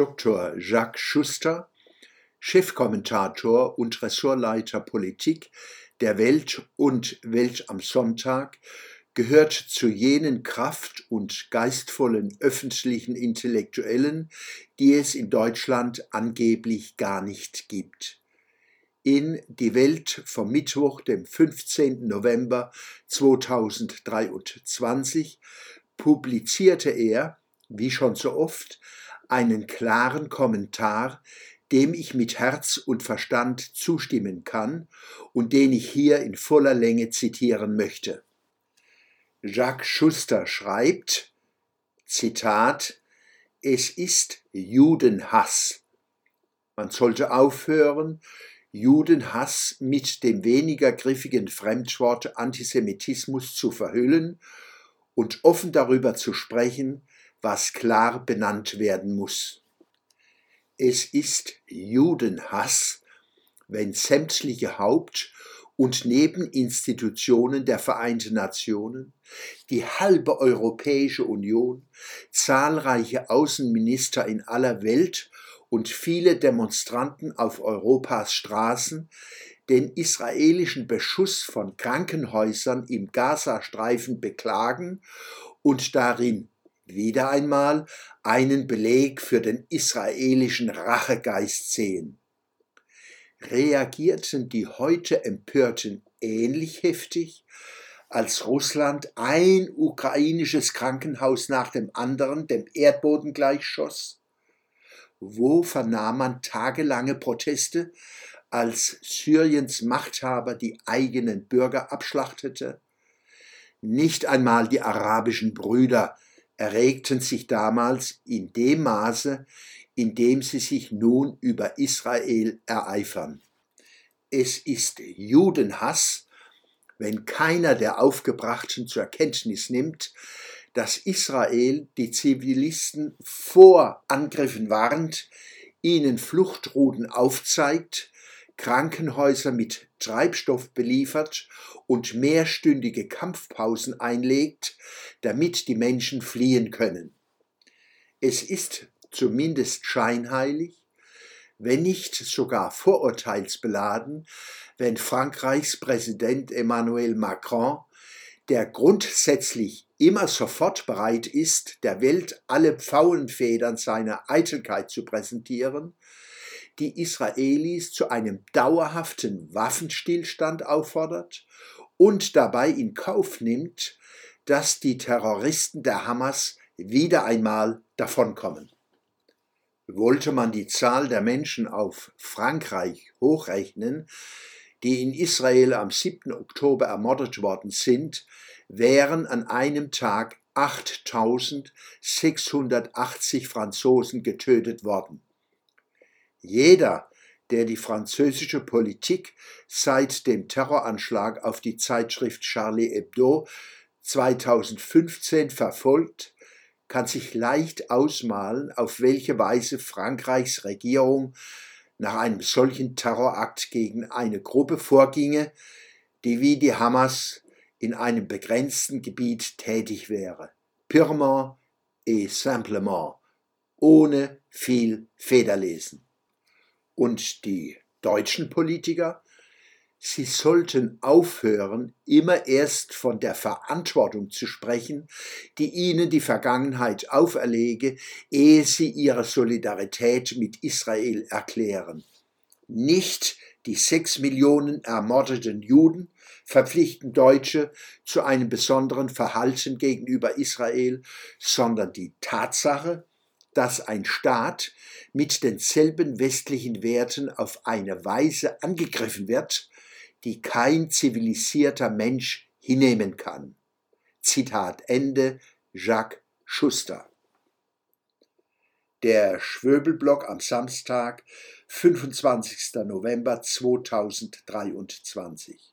Dr. Jacques Schuster, Chefkommentator und Ressortleiter Politik der Welt und Welt am Sonntag, gehört zu jenen kraft- und geistvollen öffentlichen Intellektuellen, die es in Deutschland angeblich gar nicht gibt. In Die Welt vom Mittwoch, dem 15. November 2023, publizierte er, wie schon so oft, einen klaren Kommentar, dem ich mit Herz und Verstand zustimmen kann und den ich hier in voller Länge zitieren möchte. Jacques Schuster schreibt, Zitat, es ist Judenhass. Man sollte aufhören, Judenhass mit dem weniger griffigen Fremdwort Antisemitismus zu verhüllen und offen darüber zu sprechen, was klar benannt werden muss. Es ist Judenhass, wenn sämtliche Haupt- und Nebeninstitutionen der Vereinten Nationen, die halbe Europäische Union, zahlreiche Außenminister in aller Welt und viele Demonstranten auf Europas Straßen den israelischen Beschuss von Krankenhäusern im Gazastreifen beklagen und darin wieder einmal einen Beleg für den israelischen Rachegeist sehen. Reagierten die heute Empörten ähnlich heftig, als Russland ein ukrainisches Krankenhaus nach dem anderen dem Erdboden gleichschoss? Wo vernahm man tagelange Proteste, als Syriens Machthaber die eigenen Bürger abschlachtete? Nicht einmal die arabischen Brüder erregten sich damals in dem Maße, in dem sie sich nun über Israel ereifern. Es ist Judenhass, wenn keiner der Aufgebrachten zur Kenntnis nimmt, dass Israel die Zivilisten vor Angriffen warnt, ihnen Fluchtrouten aufzeigt, Krankenhäuser mit Treibstoff beliefert und mehrstündige Kampfpausen einlegt, damit die Menschen fliehen können. Es ist zumindest scheinheilig, wenn nicht sogar vorurteilsbeladen, wenn Frankreichs Präsident Emmanuel Macron, der grundsätzlich immer sofort bereit ist, der Welt alle Pfauenfedern seiner Eitelkeit zu präsentieren, die Israelis zu einem dauerhaften Waffenstillstand auffordert und dabei in Kauf nimmt, dass die Terroristen der Hamas wieder einmal davonkommen. Wollte man die Zahl der Menschen auf Frankreich hochrechnen, die in Israel am 7. Oktober ermordet worden sind, wären an einem Tag 8680 Franzosen getötet worden. Jeder, der die französische Politik seit dem Terroranschlag auf die Zeitschrift Charlie Hebdo 2015 verfolgt, kann sich leicht ausmalen, auf welche Weise Frankreichs Regierung nach einem solchen Terrorakt gegen eine Gruppe vorginge, die wie die Hamas in einem begrenzten Gebiet tätig wäre. Purement et simplement, ohne viel Federlesen und die deutschen Politiker, sie sollten aufhören, immer erst von der Verantwortung zu sprechen, die ihnen die Vergangenheit auferlege, ehe sie ihre Solidarität mit Israel erklären. Nicht die sechs Millionen ermordeten Juden verpflichten Deutsche zu einem besonderen Verhalten gegenüber Israel, sondern die Tatsache, dass ein Staat mit denselben westlichen Werten auf eine Weise angegriffen wird, die kein zivilisierter Mensch hinnehmen kann. Zitat Ende Jacques Schuster. Der Schwöbelblock am Samstag, 25. November 2023.